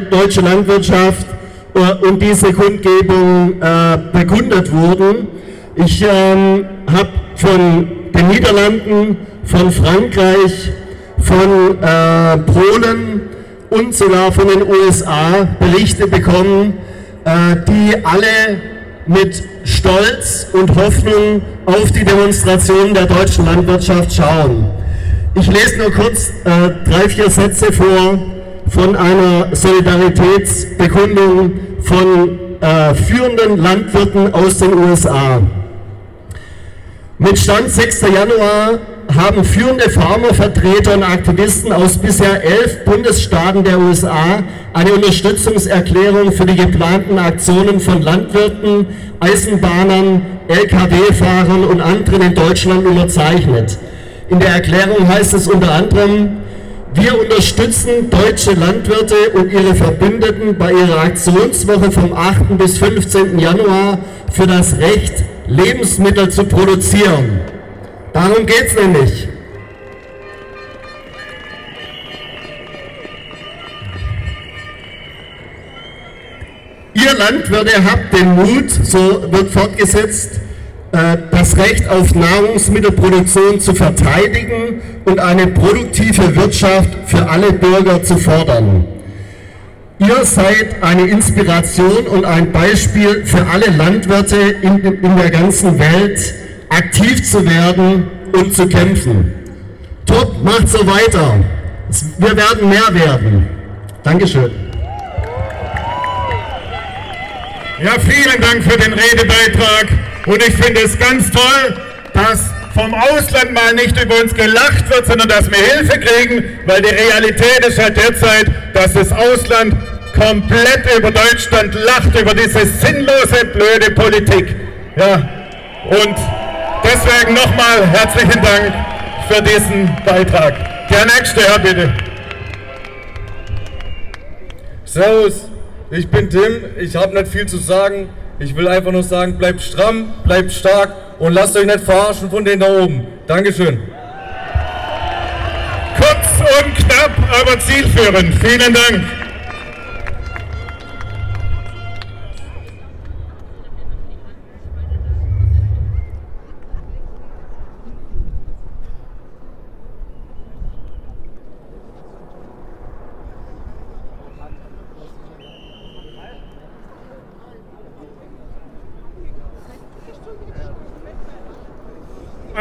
deutsche Landwirtschaft äh, und diese Kundgebung bekundet wurden. Ich ähm, habe von den Niederlanden, von Frankreich, von Polen, und sogar von den USA Berichte bekommen, äh, die alle mit Stolz und Hoffnung auf die Demonstrationen der deutschen Landwirtschaft schauen. Ich lese nur kurz äh, drei, vier Sätze vor von einer Solidaritätsbekundung von äh, führenden Landwirten aus den USA. Mit Stand 6. Januar haben führende Farmervertreter und Aktivisten aus bisher elf Bundesstaaten der USA eine Unterstützungserklärung für die geplanten Aktionen von Landwirten, Eisenbahnern, Lkw-Fahrern und anderen in Deutschland unterzeichnet. In der Erklärung heißt es unter anderem, wir unterstützen deutsche Landwirte und ihre Verbündeten bei ihrer Aktionswoche vom 8. bis 15. Januar für das Recht, Lebensmittel zu produzieren. Darum geht es nämlich. Ihr Landwirte habt den Mut, so wird fortgesetzt, äh, das Recht auf Nahrungsmittelproduktion zu verteidigen und eine produktive Wirtschaft für alle Bürger zu fordern. Ihr seid eine Inspiration und ein Beispiel für alle Landwirte in, in der ganzen Welt, aktiv zu werden und zu kämpfen. Top, macht so weiter. Wir werden mehr werden. Dankeschön. Ja, vielen Dank für den Redebeitrag. Und ich finde es ganz toll, dass vom Ausland mal nicht über uns gelacht wird, sondern dass wir Hilfe kriegen, weil die Realität ist halt derzeit, dass das Ausland komplett über Deutschland lacht, über diese sinnlose, blöde Politik. Ja, und deswegen nochmal herzlichen Dank für diesen Beitrag. Der nächste, Herr, bitte. Servus, ich bin Tim, ich habe nicht viel zu sagen. Ich will einfach nur sagen, bleibt stramm, bleibt stark und lasst euch nicht verarschen von denen da oben. Dankeschön. Kurz und knapp, aber zielführend. Vielen Dank.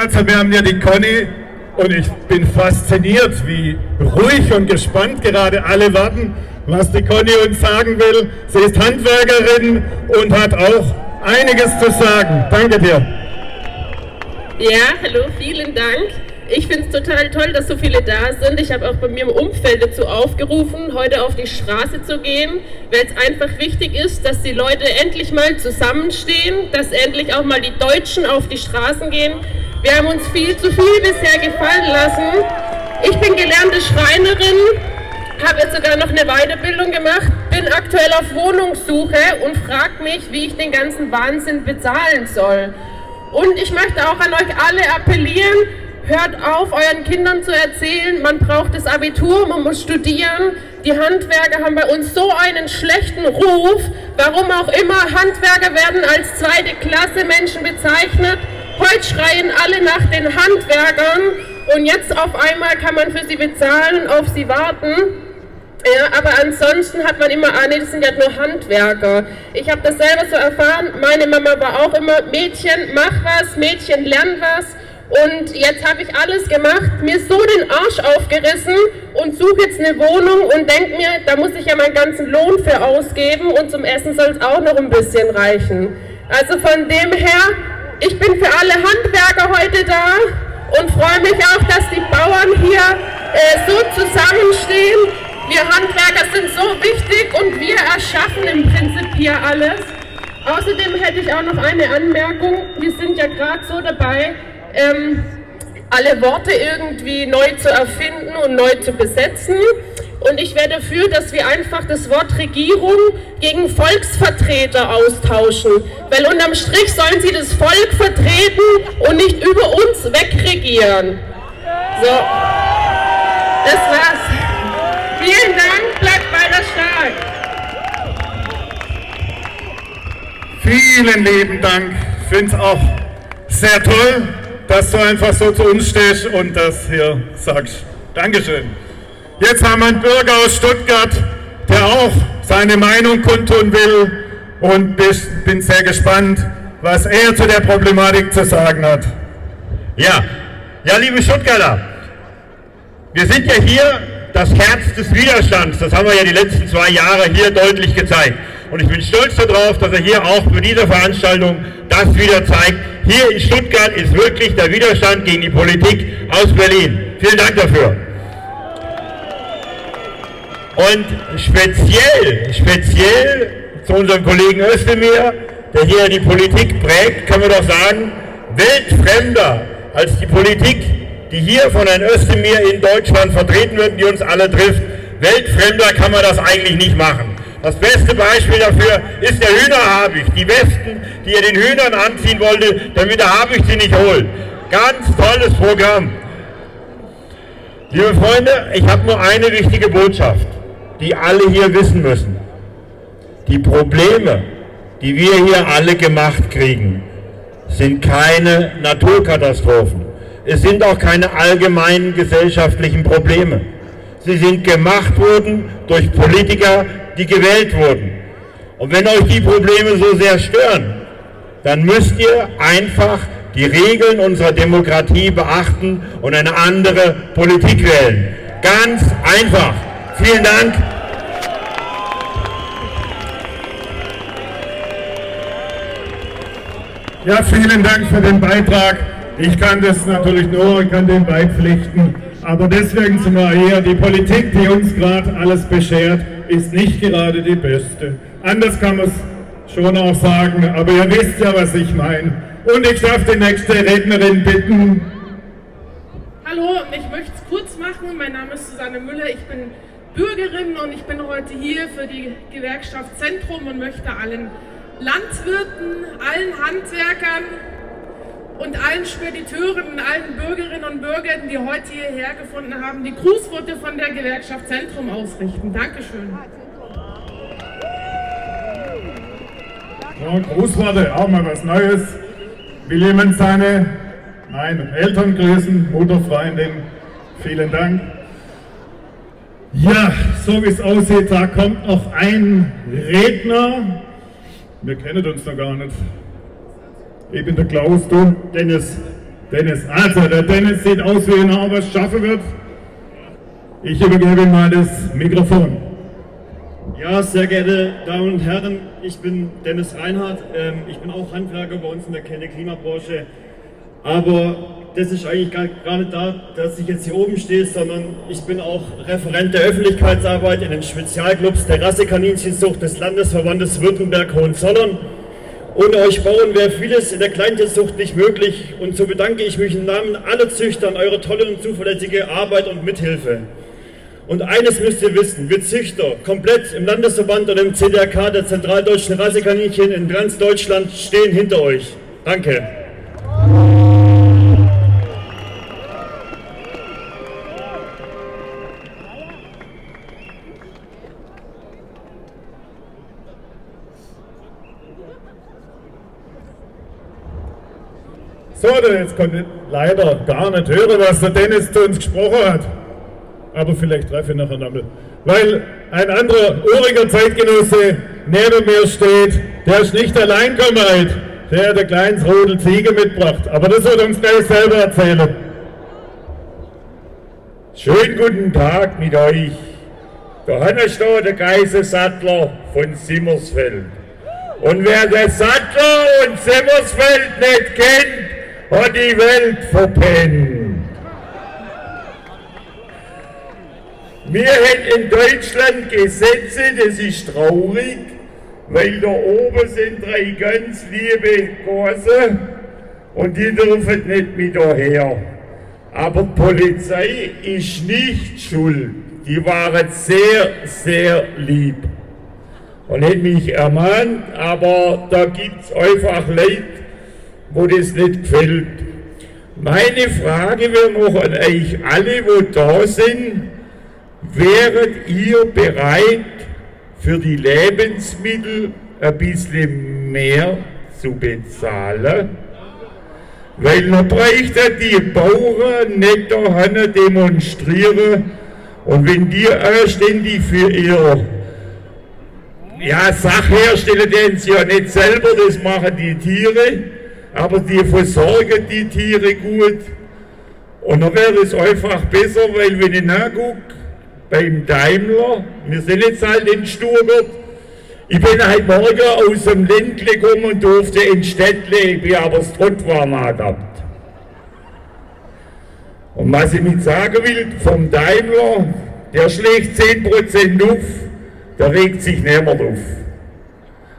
Also wir haben ja die Conny und ich bin fasziniert, wie ruhig und gespannt gerade alle warten, was die Conny uns sagen will. Sie ist Handwerkerin und hat auch einiges zu sagen. Danke dir. Ja, hallo, vielen Dank. Ich finde es total toll, dass so viele da sind. Ich habe auch bei mir im Umfeld dazu aufgerufen, heute auf die Straße zu gehen, weil es einfach wichtig ist, dass die Leute endlich mal zusammenstehen, dass endlich auch mal die Deutschen auf die Straßen gehen wir haben uns viel zu viel bisher gefallen lassen. Ich bin gelernte Schreinerin, habe jetzt sogar noch eine Weiterbildung gemacht, bin aktuell auf Wohnungssuche und frage mich, wie ich den ganzen Wahnsinn bezahlen soll. Und ich möchte auch an euch alle appellieren, hört auf, euren Kindern zu erzählen, man braucht das Abitur, man muss studieren. Die Handwerker haben bei uns so einen schlechten Ruf. Warum auch immer, Handwerker werden als zweite Klasse Menschen bezeichnet. Heute schreien alle nach den Handwerkern und jetzt auf einmal kann man für sie bezahlen, auf sie warten. Ja, aber ansonsten hat man immer, ah nee, das sind ja nur Handwerker. Ich habe das selber so erfahren, meine Mama war auch immer, Mädchen, mach was, Mädchen, lern was. Und jetzt habe ich alles gemacht, mir so den Arsch aufgerissen und suche jetzt eine Wohnung und denke mir, da muss ich ja meinen ganzen Lohn für ausgeben und zum Essen soll es auch noch ein bisschen reichen. Also von dem her, ich bin für alle Handwerker heute da und freue mich auch, dass die Bauern hier äh, so zusammenstehen. Wir Handwerker sind so wichtig und wir erschaffen im Prinzip hier alles. Außerdem hätte ich auch noch eine Anmerkung. Wir sind ja gerade so dabei, ähm, alle Worte irgendwie neu zu erfinden und neu zu besetzen. Und ich wäre dafür, dass wir einfach das Wort Regierung gegen Volksvertreter austauschen. Weil unterm Strich sollen sie das Volk vertreten und nicht über uns wegregieren. So, das war's. Vielen Dank, bleibt weiter stark. Vielen lieben Dank. Ich finde es auch sehr toll, dass du einfach so zu uns stehst und das hier sagst. Dankeschön. Jetzt haben wir einen Bürger aus Stuttgart, der auch seine Meinung kundtun will und bin sehr gespannt, was er zu der Problematik zu sagen hat. Ja, ja, liebe Stuttgarter, wir sind ja hier das Herz des Widerstands. Das haben wir ja die letzten zwei Jahre hier deutlich gezeigt. Und ich bin stolz darauf, dass er hier auch für diese Veranstaltung das wieder zeigt, hier in Stuttgart ist wirklich der Widerstand gegen die Politik aus Berlin. Vielen Dank dafür. Und speziell, speziell zu unserem Kollegen Özdemir, der hier die Politik prägt, können wir doch sagen, weltfremder als die Politik, die hier von Herrn Özdemir in Deutschland vertreten wird, die uns alle trifft, weltfremder kann man das eigentlich nicht machen. Das beste Beispiel dafür ist der Hühnerhabicht, die Westen, die er den Hühnern anziehen wollte, damit der Habicht sie nicht holt. Ganz tolles Programm. Liebe Freunde, ich habe nur eine wichtige Botschaft, die alle hier wissen müssen. Die Probleme, die wir hier alle gemacht kriegen, sind keine Naturkatastrophen. Es sind auch keine allgemeinen gesellschaftlichen Probleme. Sie sind gemacht worden durch Politiker, die gewählt wurden. Und wenn euch die Probleme so sehr stören, dann müsst ihr einfach die Regeln unserer Demokratie beachten und eine andere Politik wählen. Ganz einfach. Vielen Dank. Ja, vielen Dank für den Beitrag. Ich kann das natürlich nur, ich kann dem beipflichten. Aber deswegen sind wir hier. Die Politik, die uns gerade alles beschert, ist nicht gerade die beste. Anders kann man es schon auch sagen, aber ihr wisst ja, was ich meine. Und ich darf die nächste Rednerin bitten. Hallo, ich möchte es kurz machen. Mein Name ist Susanne Müller. Ich bin Bürgerin und ich bin heute hier für die Gewerkschaft Zentrum und möchte allen Landwirten, allen Handwerkern und allen Spediteuren und allen Bürgerinnen und Bürgern, die heute hierher gefunden haben, die Grußworte von der Gewerkschaft Zentrum ausrichten. Dankeschön. Ja, Grußworte, auch mal was Neues. Will jemand seine nein, Eltern grüßen, Mutterfreundin? Vielen Dank. Ja, so wie es aussieht, da kommt noch ein Redner. Wir kennen uns noch gar nicht. Ich bin der Klaus, du, Dennis. Dennis. Also, der Dennis sieht aus, wie er was schaffen wird. Ich übergebe ihm mal das Mikrofon. Ja, sehr geehrte Damen und Herren, ich bin Dennis Reinhardt. Ähm, ich bin auch Handwerker bei uns in der Kenne-Klimabranche. Aber das ist eigentlich gar, gar nicht da, dass ich jetzt hier oben stehe, sondern ich bin auch Referent der Öffentlichkeitsarbeit in den Spezialclubs der Rassekaninchenzucht des Landesverbandes Württemberg-Hohenzollern. Ohne euch Bauern wäre vieles in der Kleintierzucht nicht möglich und so bedanke ich mich im Namen aller Züchter an eure tolle und zuverlässige Arbeit und Mithilfe. Und eines müsst ihr wissen, wir Züchter, komplett im Landesverband und im CDRK der zentraldeutschen Rassekaninchen in ganz Deutschland stehen hinter euch. Danke. So, jetzt konnte ich leider gar nicht hören, was der Dennis zu uns gesprochen hat. Aber vielleicht treffe ich nachher nochmal. Weil ein anderer uriger Zeitgenosse neben mir steht, der ist nicht allein gekommen, der hat ein kleines Rudel Ziege mitgebracht. Aber das wird uns gleich selber erzählen. Schönen guten Tag mit euch. Der Hannes da, der Geiselsattler von Simmersfeld. Und wer den Sattler und Simmersfeld nicht kennt, hat die Welt verpennt. Wir haben in Deutschland Gesetze, das ist traurig, weil da oben sind drei ganz liebe Kurse und die dürfen nicht mit daher. Aber die Polizei ist nicht schuld. Die waren sehr, sehr lieb und hat mich ermahnt, aber da gibt es einfach Leute, wo das nicht gefällt. Meine Frage wäre noch an euch alle, wo da sind, wäret ihr bereit, für die Lebensmittel ein bisschen mehr zu bezahlen? Weil dann bräuchten die Bauern nicht daheim demonstrieren und wenn die anständig für ihr ja, Sache herstellen, den sie ja nicht selber, das machen die Tiere, aber die versorgen die Tiere gut. Und dann wäre es einfach besser, weil wenn ich nachgucke, beim Daimler, wir sind jetzt halt in Stuttgart, Ich bin heute Morgen aus dem Ländle gekommen und durfte in Städtle, ich bin aber das Trottwarm gehabt. Und was ich mit sagen will, vom Daimler, der schlägt 10% auf, der regt sich niemand auf.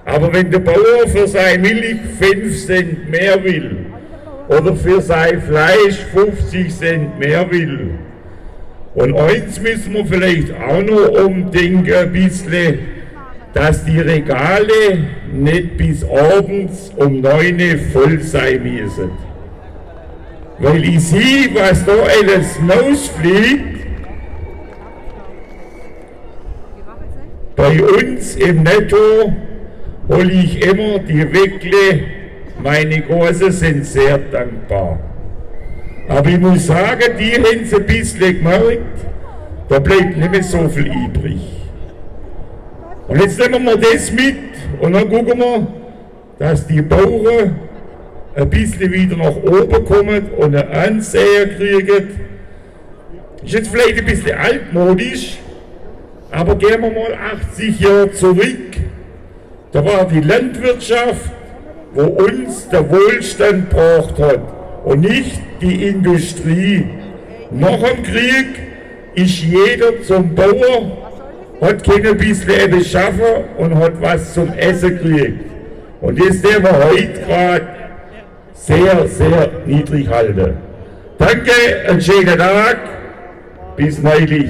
Aber wenn der Bauer für sein Milch 5 Cent mehr will oder für sein Fleisch 50 Cent mehr will, und eins müssen wir vielleicht auch noch umdenken ein bisschen, dass die Regale nicht bis abends um 9 Uhr voll sein müssen. Weil ich sehe, was da alles rausfliegt. Bei uns im Netto hole ich immer die Weckle. Meine Große sind sehr dankbar. Aber ich muss sagen, die haben es ein bisschen gemerkt, da bleibt nicht mehr so viel übrig. Und jetzt nehmen wir das mit und dann gucken wir, dass die Bauern ein bisschen wieder nach oben kommen und einen Anseher kriegen. Ist jetzt vielleicht ein bisschen altmodisch, aber gehen wir mal 80 Jahre zurück. Da war die Landwirtschaft, wo uns der Wohlstand braucht hat und nicht die Industrie. Nach dem Krieg ist jeder zum Bauer, hat keine bisschen schaffen und hat was zum Essen gekriegt. Und das sehen wir heute gerade sehr, sehr niedrig halten. Danke, einen schönen Tag, bis neulich.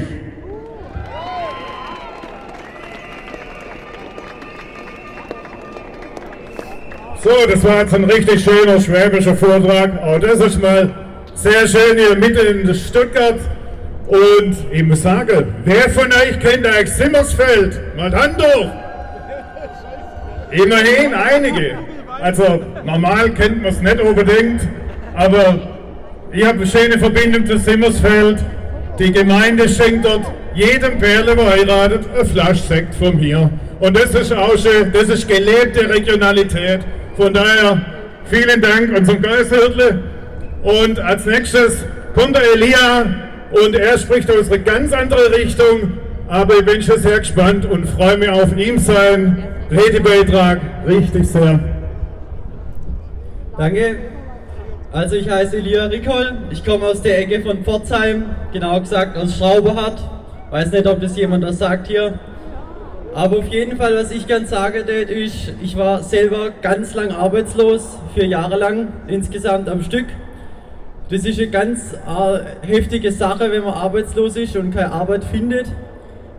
So, das war jetzt ein richtig schöner schwäbischer Vortrag. Auch das ist mal sehr schön hier mitten in Stuttgart. Und ich muss sagen, wer von euch kennt eigentlich Simmersfeld? Mal dann doch! Immerhin einige. Also normal kennt man es nicht unbedingt, aber ich habe eine schöne Verbindung zu Simmersfeld. Die Gemeinde schenkt dort jedem Perle, der heiratet, eine Flasche Sekt von mir. Und das ist auch schön, das ist gelebte Regionalität. Von daher vielen Dank unserem Geisthirtle. Und als nächstes kommt der Elia und er spricht aus einer ganz andere Richtung. Aber ich bin schon sehr gespannt und freue mich auf ihm sein Redebeitrag richtig sehr. Danke. Also ich heiße Elia Rickol, ich komme aus der Ecke von Pforzheim, genau gesagt aus Schrauberhardt. Weiß nicht, ob das jemand das sagt hier. Aber auf jeden Fall, was ich ganz sagen würde, ist, ich war selber ganz lang arbeitslos, vier Jahre lang insgesamt am Stück. Das ist eine ganz äh, heftige Sache, wenn man arbeitslos ist und keine Arbeit findet.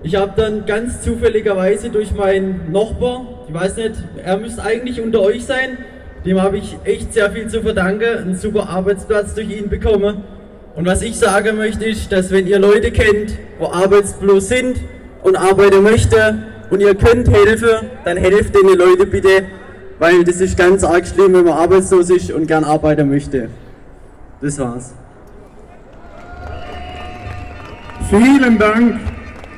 Ich habe dann ganz zufälligerweise durch meinen Nachbar, ich weiß nicht, er müsste eigentlich unter euch sein, dem habe ich echt sehr viel zu verdanken, einen super Arbeitsplatz durch ihn bekommen. Und was ich sagen möchte ist, dass wenn ihr Leute kennt, wo arbeitslos sind und arbeiten möchten und ihr könnt helfen, dann helft den Leute bitte, weil das ist ganz arg schlimm, wenn man arbeitslos ist und gern arbeiten möchte. Das war's. Vielen Dank.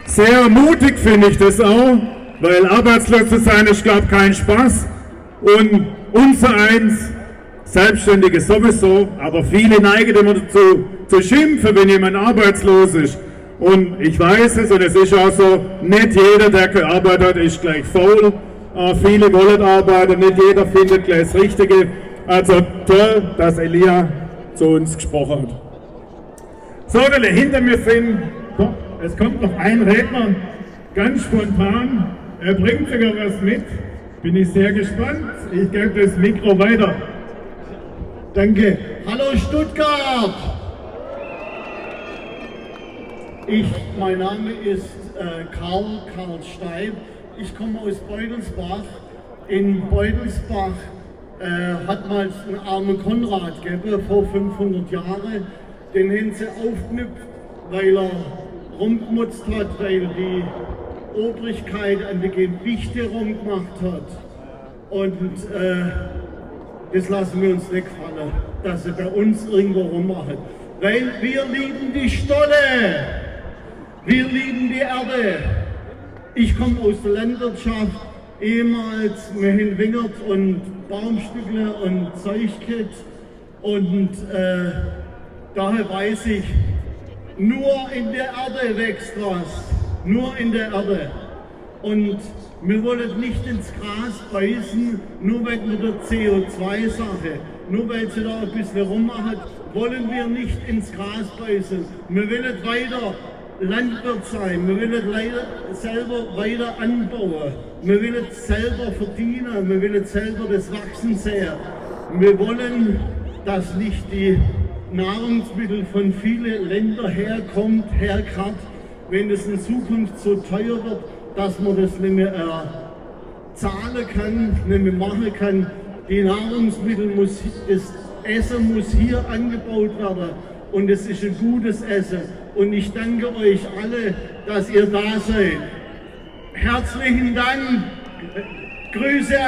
Sehr mutig finde ich das auch, weil arbeitslos zu sein ist, glaube ich, kein Spaß. Und unser eins, Selbstständige sowieso, aber viele neigen immer dazu, zu schimpfen, wenn jemand arbeitslos ist. Und ich weiß es, und es ist auch so, nicht jeder, der gearbeitet hat, ist gleich faul. Äh, viele wollen arbeiten, nicht jeder findet gleich das Richtige. Also toll, dass Elia zu uns gesprochen hat. So, Dele, hinter mir sind, es kommt noch ein Redner, ganz spontan. Er bringt sogar was mit. Bin ich sehr gespannt. Ich gebe das Mikro weiter. Danke. Hallo Stuttgart! Ich, mein Name ist äh, Karl, Karl Steib. Ich komme aus Beutelsbach. In Beutelsbach äh, hat mal einen armen Konrad gegeben, vor 500 Jahren. Den haben sie aufknüpft, weil er rumgemutzt hat, weil die Obrigkeit an die Gewichte rumgemacht hat. Und äh, das lassen wir uns nicht fallen, dass sie bei uns irgendwo rummachen. Weil wir lieben die Stolle. Wir lieben die Erde. Ich komme aus der Landwirtschaft. Ehemals haben Wingert und Baumstückle und Zeugkit. Und äh, daher weiß ich, nur in der Erde wächst was. Nur in der Erde. Und wir wollen nicht ins Gras beißen, nur wegen der CO2-Sache. Nur weil sie da ein bisschen rummachen, wollen wir nicht ins Gras beißen. Wir wollen weiter Landwirt sein, wir wollen selber weiter anbauen, wir wollen selber verdienen, wir wollen selber das Wachsen sehen. Wir wollen, dass nicht die Nahrungsmittel von vielen Ländern herkommt, herkrat, wenn es in Zukunft so teuer wird, dass man das nicht mehr äh, zahlen kann, nicht mehr machen kann. Die Nahrungsmittel muss, das Essen muss hier angebaut werden und es ist ein gutes Essen. Und ich danke euch alle, dass ihr da seid. Herzlichen Dank. Grüße